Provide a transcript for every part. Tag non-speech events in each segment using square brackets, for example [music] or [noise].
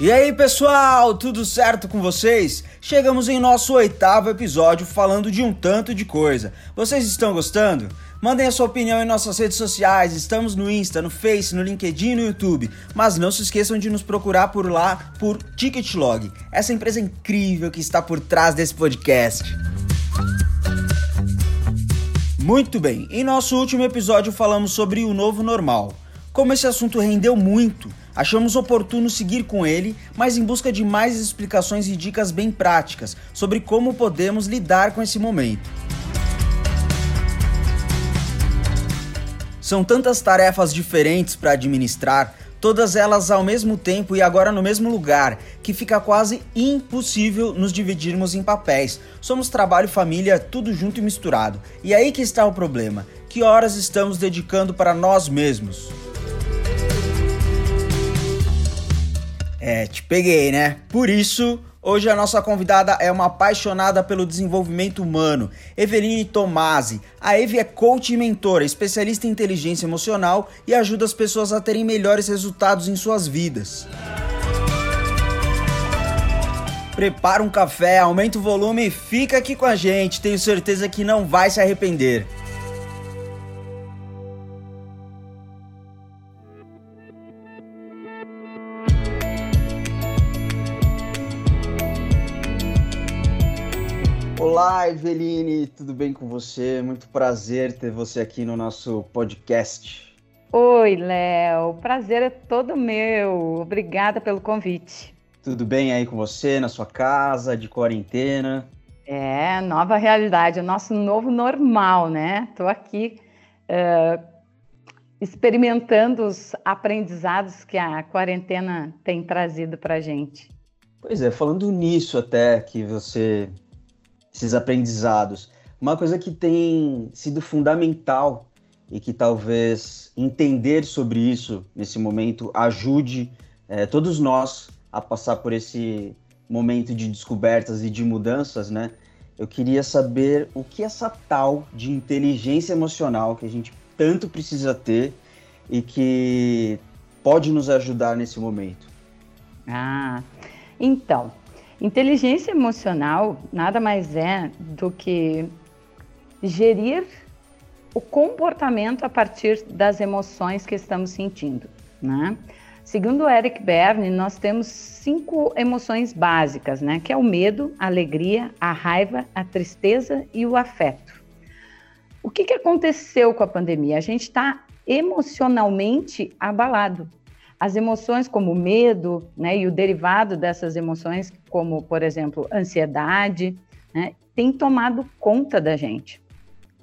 E aí pessoal, tudo certo com vocês? Chegamos em nosso oitavo episódio falando de um tanto de coisa. Vocês estão gostando? Mandem a sua opinião em nossas redes sociais, estamos no Insta, no Face, no LinkedIn e no YouTube. Mas não se esqueçam de nos procurar por lá por Ticketlog, essa empresa incrível que está por trás desse podcast. Muito bem, em nosso último episódio falamos sobre o novo normal. Como esse assunto rendeu muito, achamos oportuno seguir com ele, mas em busca de mais explicações e dicas bem práticas sobre como podemos lidar com esse momento. São tantas tarefas diferentes para administrar, todas elas ao mesmo tempo e agora no mesmo lugar, que fica quase impossível nos dividirmos em papéis. Somos trabalho e família, tudo junto e misturado. E aí que está o problema: que horas estamos dedicando para nós mesmos? É, te peguei, né? Por isso, hoje a nossa convidada é uma apaixonada pelo desenvolvimento humano, Eveline Tomasi. A Eve é coach e mentora, especialista em inteligência emocional e ajuda as pessoas a terem melhores resultados em suas vidas. Prepara um café, aumenta o volume e fica aqui com a gente. Tenho certeza que não vai se arrepender. Olá, Eveline, tudo bem com você? Muito prazer ter você aqui no nosso podcast. Oi, Léo, prazer é todo meu. Obrigada pelo convite. Tudo bem aí com você, na sua casa, de quarentena? É, nova realidade, o nosso novo normal, né? Estou aqui uh, experimentando os aprendizados que a quarentena tem trazido para gente. Pois é, falando nisso até que você esses aprendizados. Uma coisa que tem sido fundamental e que talvez entender sobre isso nesse momento ajude é, todos nós a passar por esse momento de descobertas e de mudanças, né? Eu queria saber o que essa tal de inteligência emocional que a gente tanto precisa ter e que pode nos ajudar nesse momento. Ah, então, Inteligência emocional nada mais é do que gerir o comportamento a partir das emoções que estamos sentindo, né? Segundo Eric Berne, nós temos cinco emoções básicas, né? Que é o medo, a alegria, a raiva, a tristeza e o afeto. O que, que aconteceu com a pandemia? A gente está emocionalmente abalado. As emoções como medo, né, e o derivado dessas emoções, como, por exemplo, ansiedade, né, tem tomado conta da gente.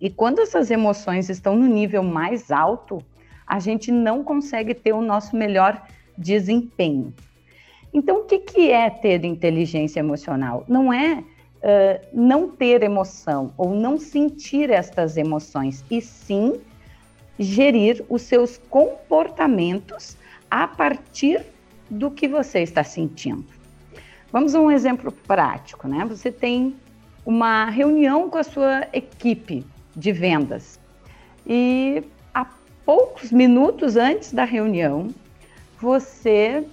E quando essas emoções estão no nível mais alto, a gente não consegue ter o nosso melhor desempenho. Então, o que, que é ter inteligência emocional? Não é uh, não ter emoção ou não sentir estas emoções, e sim gerir os seus comportamentos a partir do que você está sentindo. Vamos a um exemplo prático, né? Você tem uma reunião com a sua equipe de vendas e a poucos minutos antes da reunião você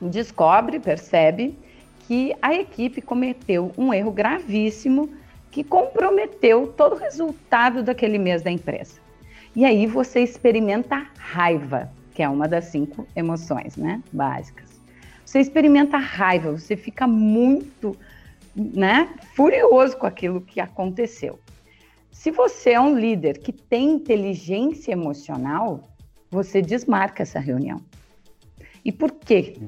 descobre, percebe que a equipe cometeu um erro gravíssimo que comprometeu todo o resultado daquele mês da empresa. E aí você experimenta raiva que é uma das cinco emoções, né, básicas. Você experimenta raiva, você fica muito, né, furioso com aquilo que aconteceu. Se você é um líder que tem inteligência emocional, você desmarca essa reunião. E por que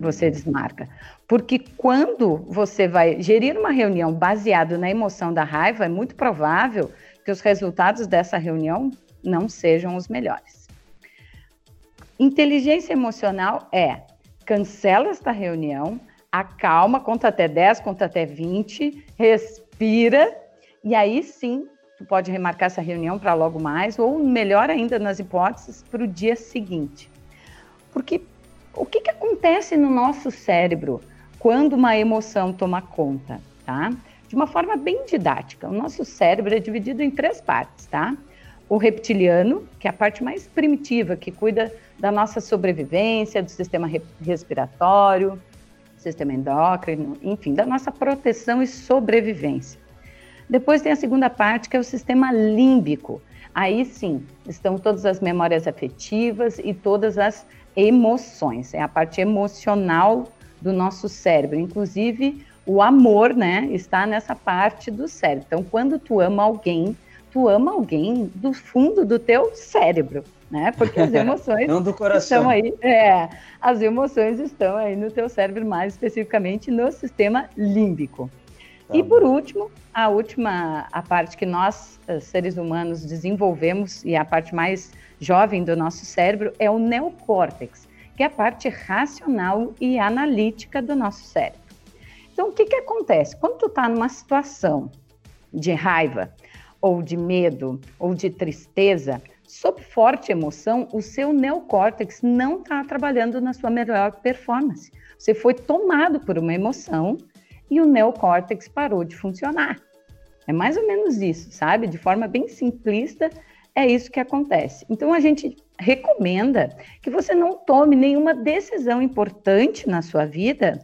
você desmarca? Porque quando você vai gerir uma reunião baseado na emoção da raiva, é muito provável que os resultados dessa reunião não sejam os melhores. Inteligência emocional é cancela esta reunião, acalma, conta até 10, conta até 20, respira e aí sim tu pode remarcar essa reunião para logo mais ou melhor ainda nas hipóteses para o dia seguinte. Porque o que, que acontece no nosso cérebro quando uma emoção toma conta, tá? De uma forma bem didática. O nosso cérebro é dividido em três partes, tá? O reptiliano, que é a parte mais primitiva, que cuida da nossa sobrevivência, do sistema respiratório. sistema endócrino, enfim, da nossa proteção e sobrevivência. Depois tem a segunda parte, que é o sistema límbico. Aí sim, estão todas as memórias afetivas e todas as emoções. É a parte emocional do nosso cérebro. Inclusive, o amor, né, está nessa parte do cérebro. Então, quando tu ama alguém, tu ama alguém do fundo do teu cérebro, né? Porque as [laughs] emoções Não do coração. estão aí, é, as emoções estão aí no teu cérebro, mais especificamente no sistema límbico. Tá e por último, a última, a parte que nós, eh, seres humanos, desenvolvemos, e a parte mais jovem do nosso cérebro, é o neocórtex, que é a parte racional e analítica do nosso cérebro. Então, o que, que acontece? Quando tu está numa situação de raiva, ou de medo, ou de tristeza, sob forte emoção, o seu neocórtex não está trabalhando na sua melhor performance. Você foi tomado por uma emoção e o neocórtex parou de funcionar. É mais ou menos isso, sabe? De forma bem simplista, é isso que acontece. Então a gente recomenda que você não tome nenhuma decisão importante na sua vida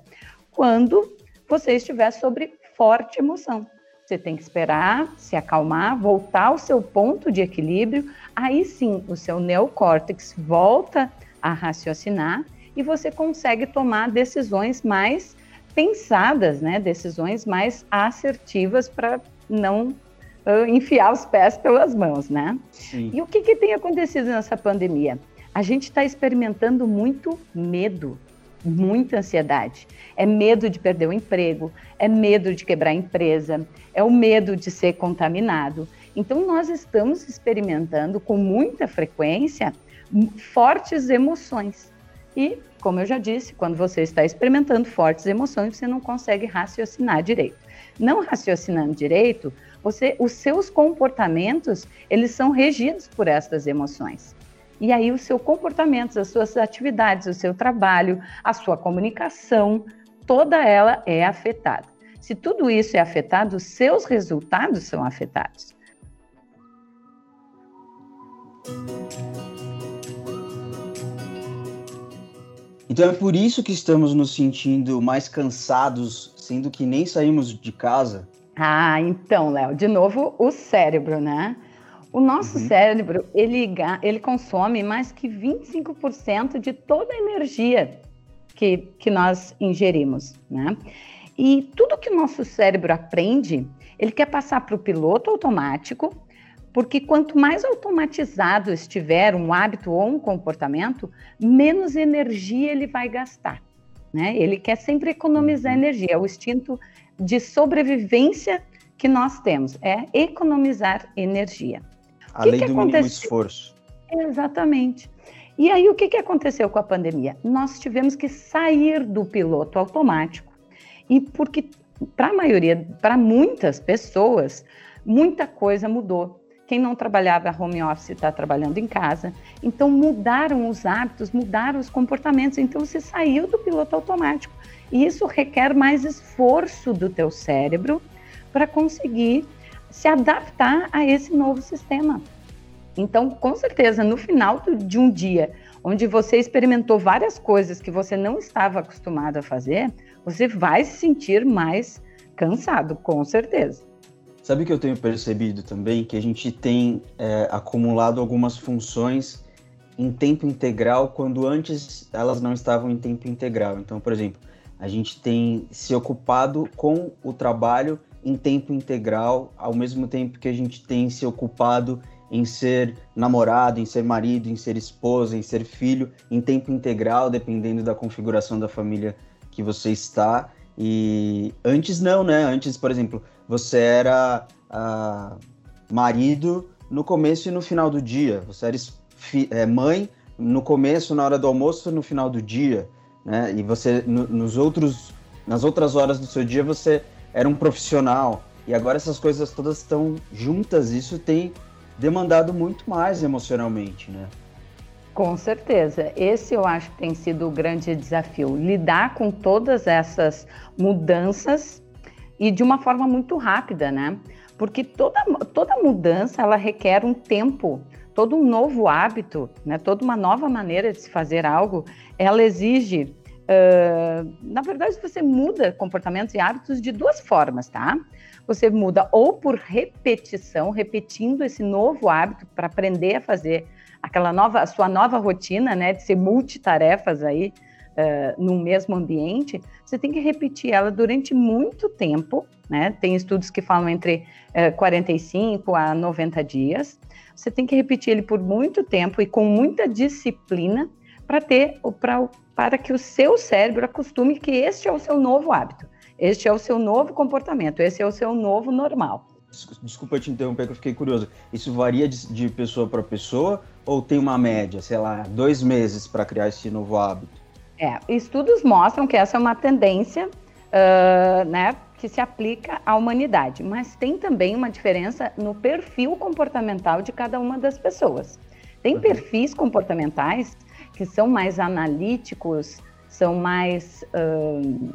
quando você estiver sobre forte emoção. Você tem que esperar, se acalmar, voltar ao seu ponto de equilíbrio. Aí sim, o seu neocórtex volta a raciocinar e você consegue tomar decisões mais pensadas, né? Decisões mais assertivas para não uh, enfiar os pés pelas mãos, né? Sim. E o que, que tem acontecido nessa pandemia? A gente está experimentando muito medo muita ansiedade. É medo de perder o emprego, é medo de quebrar a empresa, é o medo de ser contaminado. Então, nós estamos experimentando com muita frequência fortes emoções. E, como eu já disse, quando você está experimentando fortes emoções, você não consegue raciocinar direito. Não raciocinando direito, você, os seus comportamentos, eles são regidos por essas emoções. E aí o seu comportamento, as suas atividades, o seu trabalho, a sua comunicação, toda ela é afetada. Se tudo isso é afetado, os seus resultados são afetados. Então é por isso que estamos nos sentindo mais cansados, sendo que nem saímos de casa. Ah, então, Léo, de novo o cérebro, né? O nosso uhum. cérebro, ele, ele consome mais que 25% de toda a energia que, que nós ingerimos, né? E tudo que o nosso cérebro aprende, ele quer passar para o piloto automático, porque quanto mais automatizado estiver um hábito ou um comportamento, menos energia ele vai gastar. Né? Ele quer sempre economizar uhum. energia, é o instinto de sobrevivência que nós temos, é economizar energia. A que lei que do aconteceu? mínimo esforço. Exatamente. E aí, o que, que aconteceu com a pandemia? Nós tivemos que sair do piloto automático. E porque, para a maioria, para muitas pessoas, muita coisa mudou. Quem não trabalhava home office está trabalhando em casa. Então, mudaram os hábitos, mudaram os comportamentos. Então, você saiu do piloto automático. E isso requer mais esforço do teu cérebro para conseguir se adaptar a esse novo sistema. Então, com certeza, no final de um dia onde você experimentou várias coisas que você não estava acostumado a fazer, você vai se sentir mais cansado, com certeza. Sabe que eu tenho percebido também? Que a gente tem é, acumulado algumas funções em tempo integral quando antes elas não estavam em tempo integral. Então, por exemplo, a gente tem se ocupado com o trabalho em tempo integral, ao mesmo tempo que a gente tem se ocupado em ser namorado, em ser marido, em ser esposa, em ser filho, em tempo integral, dependendo da configuração da família que você está. E antes não, né? Antes, por exemplo, você era ah, marido no começo e no final do dia. Você era é, mãe no começo, na hora do almoço, no final do dia, né? E você no, nos outros, nas outras horas do seu dia você era um profissional. E agora essas coisas todas estão juntas, isso tem demandado muito mais emocionalmente, né? Com certeza. Esse eu acho que tem sido o grande desafio, lidar com todas essas mudanças e de uma forma muito rápida, né? Porque toda, toda mudança ela requer um tempo, todo um novo hábito, né? Toda uma nova maneira de se fazer algo, ela exige Uh, na verdade, você muda comportamentos e hábitos de duas formas, tá? Você muda ou por repetição, repetindo esse novo hábito para aprender a fazer aquela nova, a sua nova rotina, né, de ser multitarefas aí uh, no mesmo ambiente. Você tem que repetir ela durante muito tempo, né? Tem estudos que falam entre uh, 45 a 90 dias. Você tem que repetir ele por muito tempo e com muita disciplina para ter para para que o seu cérebro acostume que este é o seu novo hábito, este é o seu novo comportamento, esse é o seu novo normal. Desculpa te interromper, que eu fiquei curioso. Isso varia de, de pessoa para pessoa ou tem uma média, sei lá, dois meses para criar esse novo hábito? É, estudos mostram que essa é uma tendência, uh, né, que se aplica à humanidade, mas tem também uma diferença no perfil comportamental de cada uma das pessoas. Tem uhum. perfis comportamentais que são mais analíticos, são mais uh,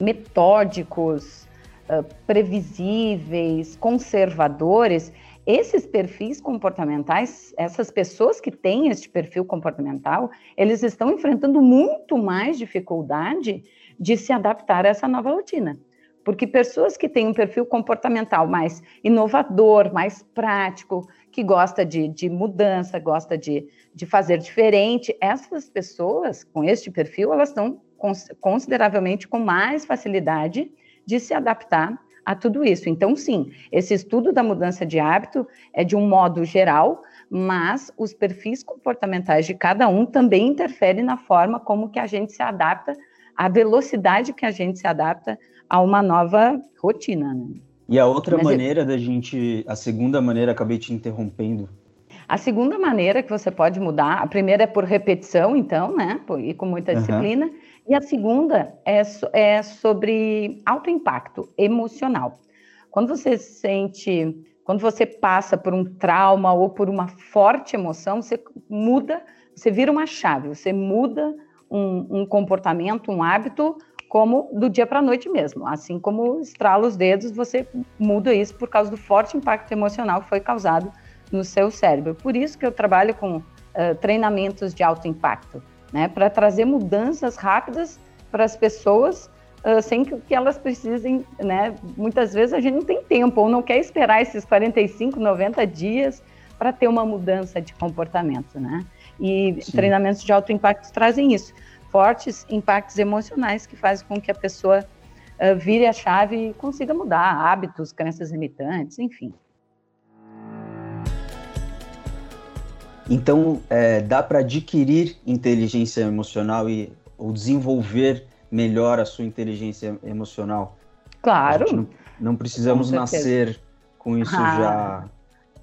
metódicos, uh, previsíveis, conservadores, esses perfis comportamentais, essas pessoas que têm este perfil comportamental, eles estão enfrentando muito mais dificuldade de se adaptar a essa nova rotina. Porque pessoas que têm um perfil comportamental mais inovador, mais prático, que gosta de, de mudança, gosta de, de fazer diferente, essas pessoas com este perfil, elas estão consideravelmente com mais facilidade de se adaptar a tudo isso. Então, sim, esse estudo da mudança de hábito é de um modo geral, mas os perfis comportamentais de cada um também interferem na forma como que a gente se adapta, a velocidade que a gente se adapta a uma nova rotina. Né? E a outra Mas maneira eu... da gente, a segunda maneira, acabei te interrompendo. A segunda maneira que você pode mudar, a primeira é por repetição, então, né, e com muita disciplina, uhum. e a segunda é, é sobre alto impacto emocional. Quando você sente, quando você passa por um trauma ou por uma forte emoção, você muda, você vira uma chave, você muda um, um comportamento, um hábito como do dia para a noite mesmo. Assim como estrala os dedos, você muda isso por causa do forte impacto emocional que foi causado no seu cérebro. Por isso que eu trabalho com uh, treinamentos de alto impacto, né, para trazer mudanças rápidas para as pessoas uh, sem que, que, elas precisem, né, muitas vezes a gente não tem tempo ou não quer esperar esses 45, 90 dias para ter uma mudança de comportamento, né? E Sim. treinamentos de alto impacto trazem isso fortes impactos emocionais que fazem com que a pessoa uh, vire a chave e consiga mudar hábitos, crenças limitantes, enfim. Então, é, dá para adquirir inteligência emocional e ou desenvolver melhor a sua inteligência emocional? Claro. Não, não, precisamos com nascer com isso ah. já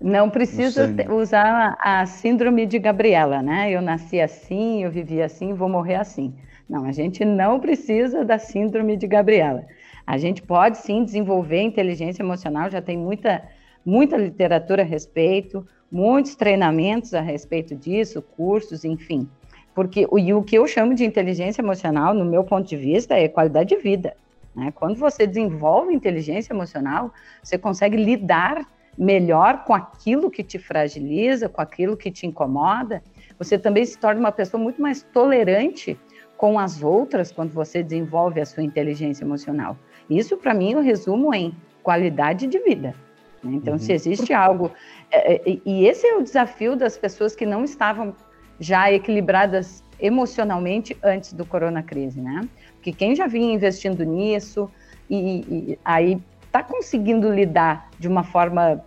não precisa usar a síndrome de Gabriela, né? Eu nasci assim, eu vivi assim, vou morrer assim. Não, a gente não precisa da síndrome de Gabriela. A gente pode sim desenvolver inteligência emocional, já tem muita, muita literatura a respeito, muitos treinamentos a respeito disso, cursos, enfim. Porque o, e o que eu chamo de inteligência emocional, no meu ponto de vista, é qualidade de vida. Né? Quando você desenvolve inteligência emocional, você consegue lidar melhor com aquilo que te fragiliza, com aquilo que te incomoda, você também se torna uma pessoa muito mais tolerante com as outras quando você desenvolve a sua inteligência emocional. Isso, para mim, eu resumo em qualidade de vida. Né? Então, uhum. se existe algo. É, é, e esse é o desafio das pessoas que não estavam já equilibradas emocionalmente antes do corona crise, né? Porque quem já vinha investindo nisso e, e aí está conseguindo lidar de uma forma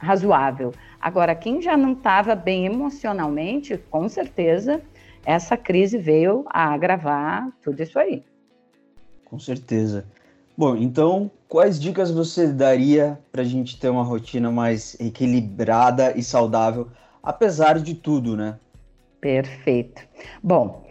razoável. Agora, quem já não estava bem emocionalmente, com certeza, essa crise veio a agravar tudo isso aí. Com certeza. Bom, então, quais dicas você daria para a gente ter uma rotina mais equilibrada e saudável, apesar de tudo, né? Perfeito. Bom,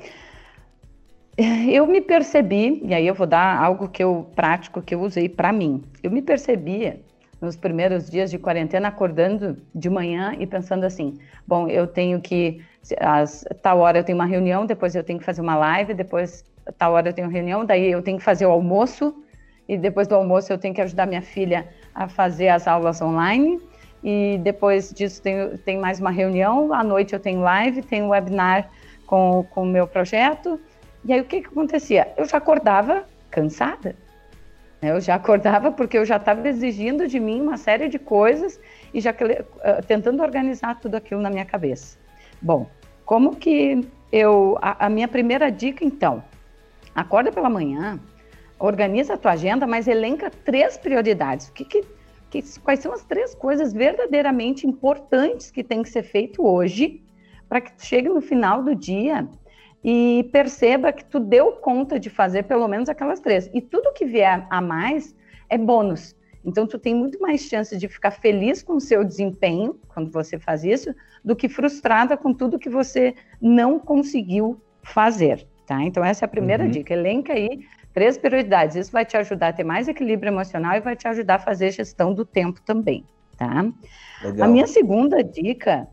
eu me percebi, e aí eu vou dar algo que eu prático que eu usei para mim. Eu me percebia nos primeiros dias de quarentena, acordando de manhã e pensando assim: bom, eu tenho que, às tal hora eu tenho uma reunião, depois eu tenho que fazer uma live, depois tal hora eu tenho reunião, daí eu tenho que fazer o almoço, e depois do almoço eu tenho que ajudar minha filha a fazer as aulas online, e depois disso tem, tem mais uma reunião, à noite eu tenho live, tenho webinar com o meu projeto, E aí o que, que acontecia? Eu já acordava cansada. Eu já acordava porque eu já estava exigindo de mim uma série de coisas e já uh, tentando organizar tudo aquilo na minha cabeça. Bom, como que eu. A, a minha primeira dica, então, acorda pela manhã, organiza a tua agenda, mas elenca três prioridades. O que, que, que, quais são as três coisas verdadeiramente importantes que tem que ser feito hoje para que tu chegue no final do dia e perceba que tu deu conta de fazer pelo menos aquelas três. E tudo que vier a mais é bônus. Então, tu tem muito mais chance de ficar feliz com o seu desempenho quando você faz isso, do que frustrada com tudo que você não conseguiu fazer, tá? Então, essa é a primeira uhum. dica. Elenca aí três prioridades. Isso vai te ajudar a ter mais equilíbrio emocional e vai te ajudar a fazer gestão do tempo também, tá? Legal. A minha segunda dica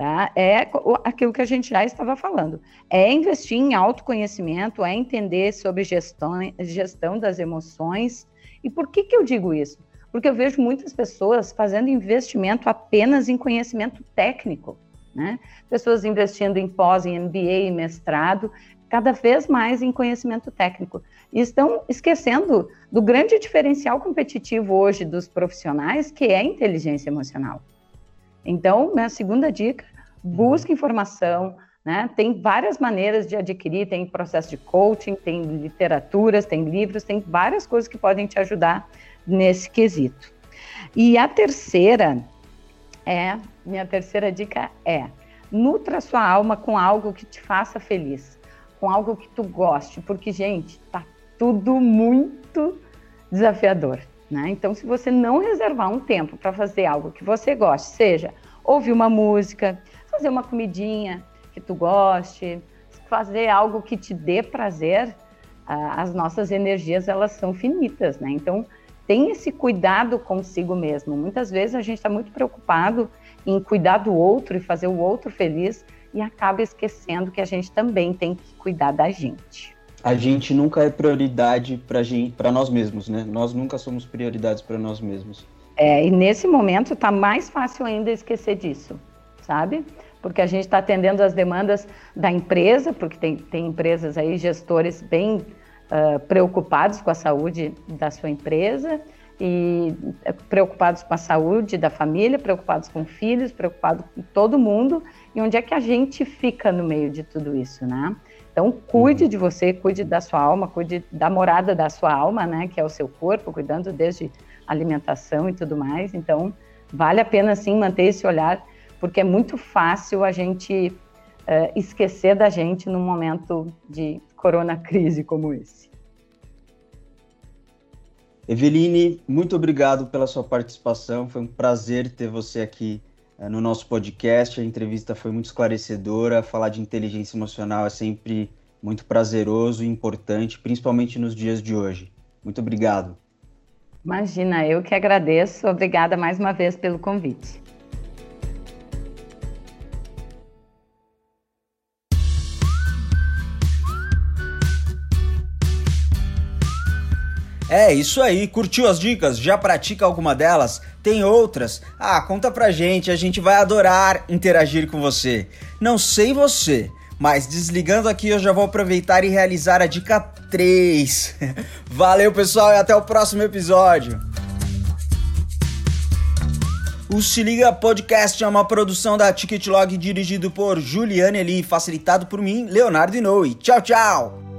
Tá? É aquilo que a gente já estava falando. É investir em autoconhecimento, é entender sobre gestão, gestão das emoções. E por que, que eu digo isso? Porque eu vejo muitas pessoas fazendo investimento apenas em conhecimento técnico. Né? Pessoas investindo em pós, em MBA, em mestrado, cada vez mais em conhecimento técnico. E estão esquecendo do grande diferencial competitivo hoje dos profissionais, que é a inteligência emocional. Então, minha segunda dica, busque informação, né? Tem várias maneiras de adquirir, tem processo de coaching, tem literaturas, tem livros, tem várias coisas que podem te ajudar nesse quesito. E a terceira é, minha terceira dica é: nutra sua alma com algo que te faça feliz, com algo que tu goste, porque gente, tá tudo muito desafiador. Né? Então, se você não reservar um tempo para fazer algo que você goste, seja ouvir uma música, fazer uma comidinha que tu goste, fazer algo que te dê prazer, as nossas energias elas são finitas, né? Então, tem esse cuidado consigo mesmo. Muitas vezes a gente está muito preocupado em cuidar do outro e fazer o outro feliz e acaba esquecendo que a gente também tem que cuidar da gente a gente nunca é prioridade para nós mesmos, né? Nós nunca somos prioridades para nós mesmos. É, e nesse momento está mais fácil ainda esquecer disso, sabe? Porque a gente está atendendo as demandas da empresa, porque tem, tem empresas aí, gestores bem uh, preocupados com a saúde da sua empresa e eh, preocupados com a saúde da família, preocupados com filhos, preocupados com todo mundo. E onde é que a gente fica no meio de tudo isso, né? Então, cuide uhum. de você, cuide da sua alma, cuide da morada da sua alma, né, que é o seu corpo, cuidando desde alimentação e tudo mais. Então, vale a pena sim manter esse olhar, porque é muito fácil a gente uh, esquecer da gente num momento de corona crise como esse. Eveline, muito obrigado pela sua participação. Foi um prazer ter você aqui no nosso podcast. A entrevista foi muito esclarecedora. Falar de inteligência emocional é sempre muito prazeroso e importante, principalmente nos dias de hoje. Muito obrigado. Imagina, eu que agradeço. Obrigada mais uma vez pelo convite. É isso aí, curtiu as dicas? Já pratica alguma delas? Tem outras? Ah, conta pra gente, a gente vai adorar interagir com você. Não sei você, mas desligando aqui eu já vou aproveitar e realizar a dica 3. [laughs] Valeu, pessoal, e até o próximo episódio. O Se Liga Podcast é uma produção da Ticketlog dirigido por Juliane Eli, facilitado por mim, Leonardo Inoue. Tchau, tchau!